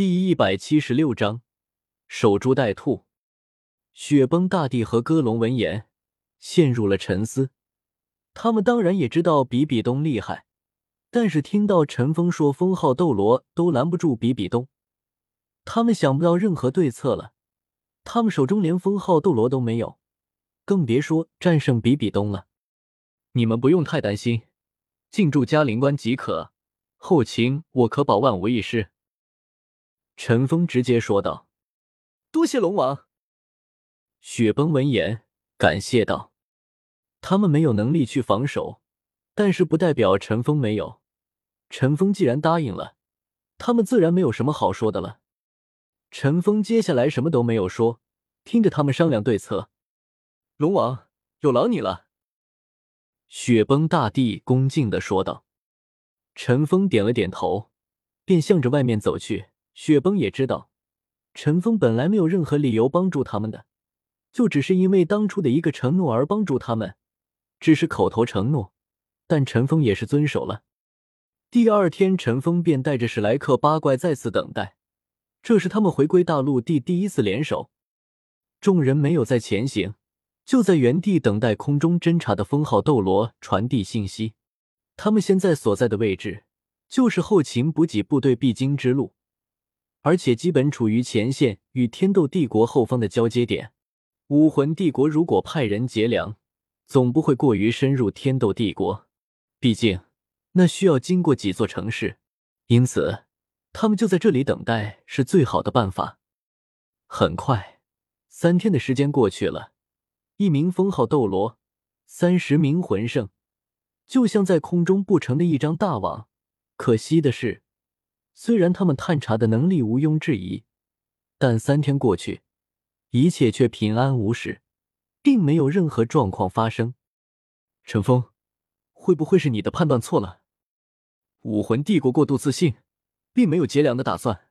第一百七十六章，守株待兔。雪崩大帝和歌龙闻言陷入了沉思。他们当然也知道比比东厉害，但是听到陈峰说封号斗罗都拦不住比比东，他们想不到任何对策了。他们手中连封号斗罗都没有，更别说战胜比比东了。你们不用太担心，进驻嘉陵关即可，后勤我可保万无一失。陈峰直接说道：“多谢龙王。”雪崩闻言感谢道：“他们没有能力去防守，但是不代表陈峰没有。陈峰既然答应了，他们自然没有什么好说的了。”陈峰接下来什么都没有说，听着他们商量对策。龙王有劳你了。”雪崩大帝恭敬的说道。陈峰点了点头，便向着外面走去。雪崩也知道，陈峰本来没有任何理由帮助他们的，就只是因为当初的一个承诺而帮助他们，只是口头承诺，但陈峰也是遵守了。第二天，陈峰便带着史莱克八怪再次等待，这是他们回归大陆地第一次联手。众人没有再前行，就在原地等待空中侦察的封号斗罗传递信息。他们现在所在的位置，就是后勤补给部队必经之路。而且基本处于前线与天斗帝国后方的交接点。武魂帝国如果派人劫粮，总不会过于深入天斗帝国，毕竟那需要经过几座城市，因此他们就在这里等待是最好的办法。很快，三天的时间过去了，一名封号斗罗，三十名魂圣，就像在空中布成的一张大网。可惜的是。虽然他们探查的能力毋庸置疑，但三天过去，一切却平安无事，并没有任何状况发生。陈峰，会不会是你的判断错了？武魂帝国过度自信，并没有劫粮的打算。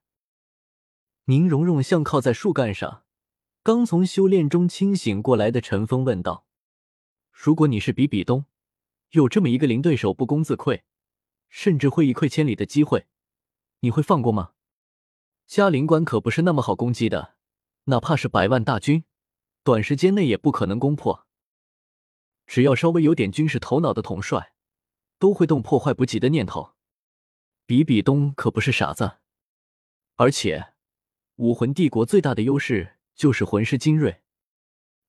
宁荣荣像靠在树干上，刚从修炼中清醒过来的陈峰问道：“如果你是比比东，有这么一个零对手，不攻自溃，甚至会一溃千里的机会。”你会放过吗？嘉陵关可不是那么好攻击的，哪怕是百万大军，短时间内也不可能攻破。只要稍微有点军事头脑的统帅，都会动破坏补给的念头。比比东可不是傻子，而且武魂帝国最大的优势就是魂师精锐，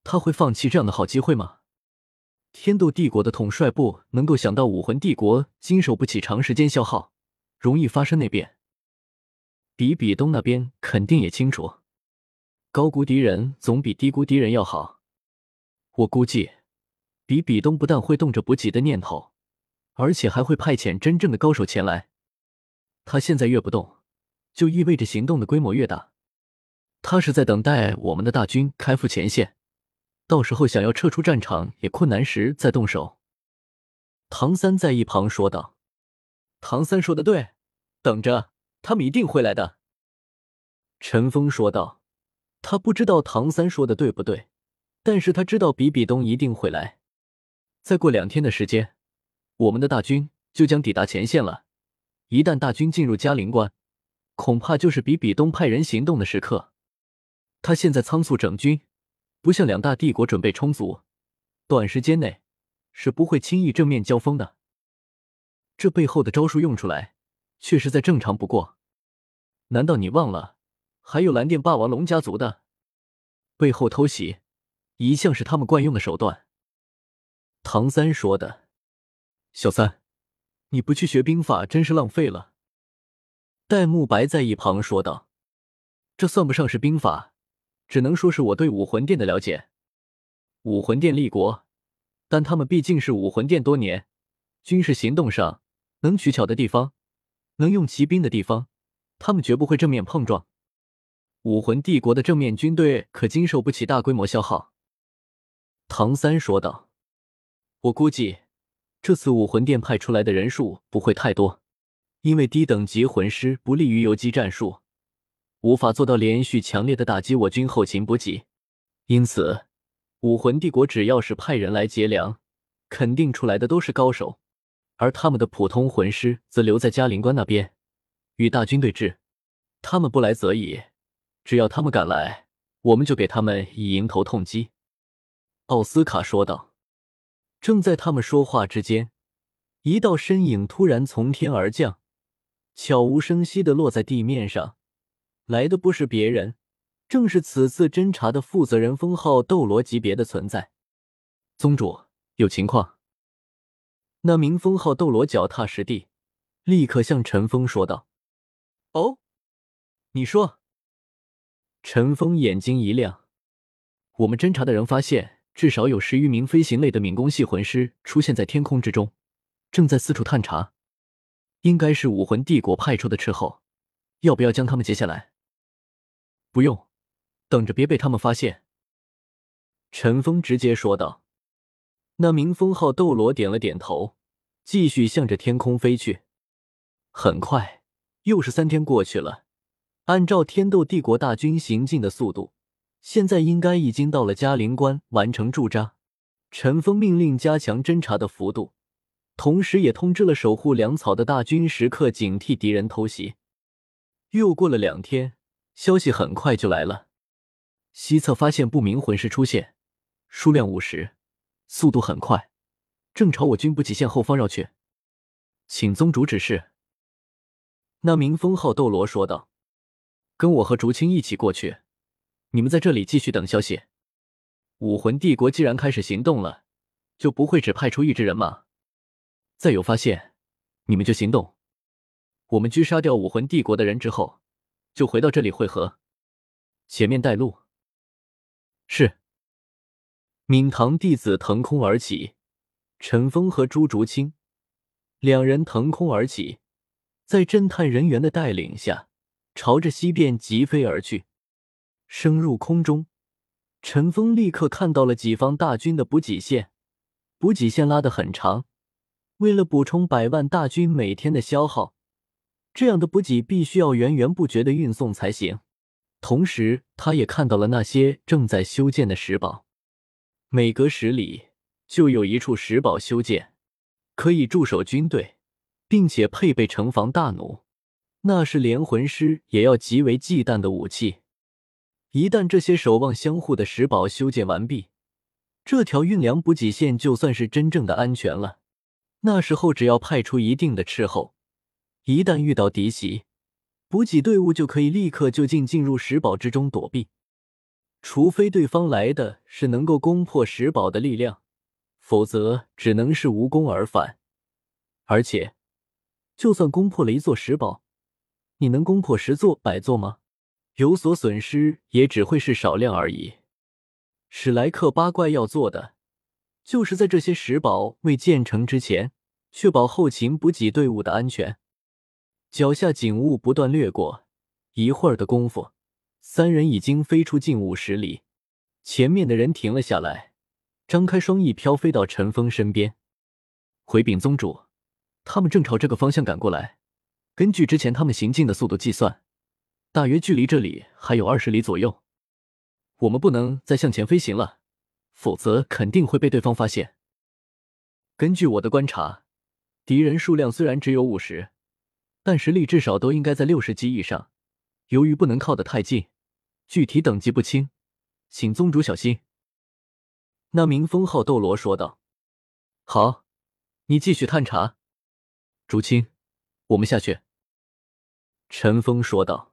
他会放弃这样的好机会吗？天斗帝国的统帅部能够想到武魂帝国经受不起长时间消耗，容易发生内变。比比东那边肯定也清楚，高估敌人总比低估敌人要好。我估计，比比东不但会动着补给的念头，而且还会派遣真正的高手前来。他现在越不动，就意味着行动的规模越大。他是在等待我们的大军开赴前线，到时候想要撤出战场也困难时再动手。唐三在一旁说道：“唐三说的对，等着。”他们一定会来的，陈峰说道。他不知道唐三说的对不对，但是他知道比比东一定会来。再过两天的时间，我们的大军就将抵达前线了。一旦大军进入嘉陵关，恐怕就是比比东派人行动的时刻。他现在仓促整军，不像两大帝国准备充足，短时间内是不会轻易正面交锋的。这背后的招数用出来。却是再正常不过，难道你忘了还有蓝电霸王龙家族的背后偷袭，一向是他们惯用的手段。唐三说的，小三，你不去学兵法真是浪费了。戴沐白在一旁说道：“这算不上是兵法，只能说是我对武魂殿的了解。武魂殿立国，但他们毕竟是武魂殿多年，军事行动上能取巧的地方。”能用骑兵的地方，他们绝不会正面碰撞。武魂帝国的正面军队可经受不起大规模消耗。”唐三说道，“我估计这次武魂殿派出来的人数不会太多，因为低等级魂师不利于游击战术，无法做到连续强烈的打击我军后勤补给。因此，武魂帝国只要是派人来劫粮，肯定出来的都是高手。”而他们的普通魂师则留在嘉陵关那边，与大军对峙。他们不来则已，只要他们敢来，我们就给他们以迎头痛击。”奥斯卡说道。正在他们说话之间，一道身影突然从天而降，悄无声息的落在地面上。来的不是别人，正是此次侦查的负责人——封号斗罗级别的存在。宗主，有情况。那名封号斗罗脚踏实地，立刻向陈峰说道：“哦，你说。”陈峰眼睛一亮：“我们侦查的人发现，至少有十余名飞行类的敏攻系魂师出现在天空之中，正在四处探查，应该是武魂帝国派出的斥候。要不要将他们截下来？”“不用，等着别被他们发现。”陈峰直接说道。那名封号斗罗点了点头，继续向着天空飞去。很快，又是三天过去了。按照天斗帝国大军行进的速度，现在应该已经到了嘉陵关，完成驻扎。陈峰命令加强侦查的幅度，同时也通知了守护粮草的大军，时刻警惕敌人偷袭。又过了两天，消息很快就来了：西侧发现不明魂师出现，数量五十。速度很快，正朝我军补给线后方绕去，请宗主指示。那名封号斗罗说道：“跟我和竹青一起过去，你们在这里继续等消息。武魂帝国既然开始行动了，就不会只派出一支人马。再有发现，你们就行动。我们狙杀掉武魂帝国的人之后，就回到这里汇合。前面带路。”是。闵堂弟子腾空而起，陈峰和朱竹清两人腾空而起，在侦探人员的带领下，朝着西边疾飞而去。升入空中，陈峰立刻看到了己方大军的补给线，补给线拉得很长，为了补充百万大军每天的消耗，这样的补给必须要源源不绝的运送才行。同时，他也看到了那些正在修建的石堡。每隔十里就有一处石堡修建，可以驻守军队，并且配备城防大弩，那是连魂师也要极为忌惮的武器。一旦这些守望相护的石堡修建完毕，这条运粮补给线就算是真正的安全了。那时候只要派出一定的斥候，一旦遇到敌袭，补给队伍就可以立刻就近进入石堡之中躲避。除非对方来的是能够攻破石堡的力量，否则只能是无功而返。而且，就算攻破了一座石堡，你能攻破十座、百座吗？有所损失也只会是少量而已。史莱克八怪要做的，就是在这些石堡未建成之前，确保后勤补给队伍的安全。脚下景物不断掠过，一会儿的功夫。三人已经飞出近五十里，前面的人停了下来，张开双翼飘飞到陈峰身边，回禀宗主，他们正朝这个方向赶过来。根据之前他们行进的速度计算，大约距离这里还有二十里左右。我们不能再向前飞行了，否则肯定会被对方发现。根据我的观察，敌人数量虽然只有五十，但实力至少都应该在六十级以上。由于不能靠得太近，具体等级不清，请宗主小心。”那名封号斗罗说道。“好，你继续探查。”竹青，我们下去。”陈峰说道。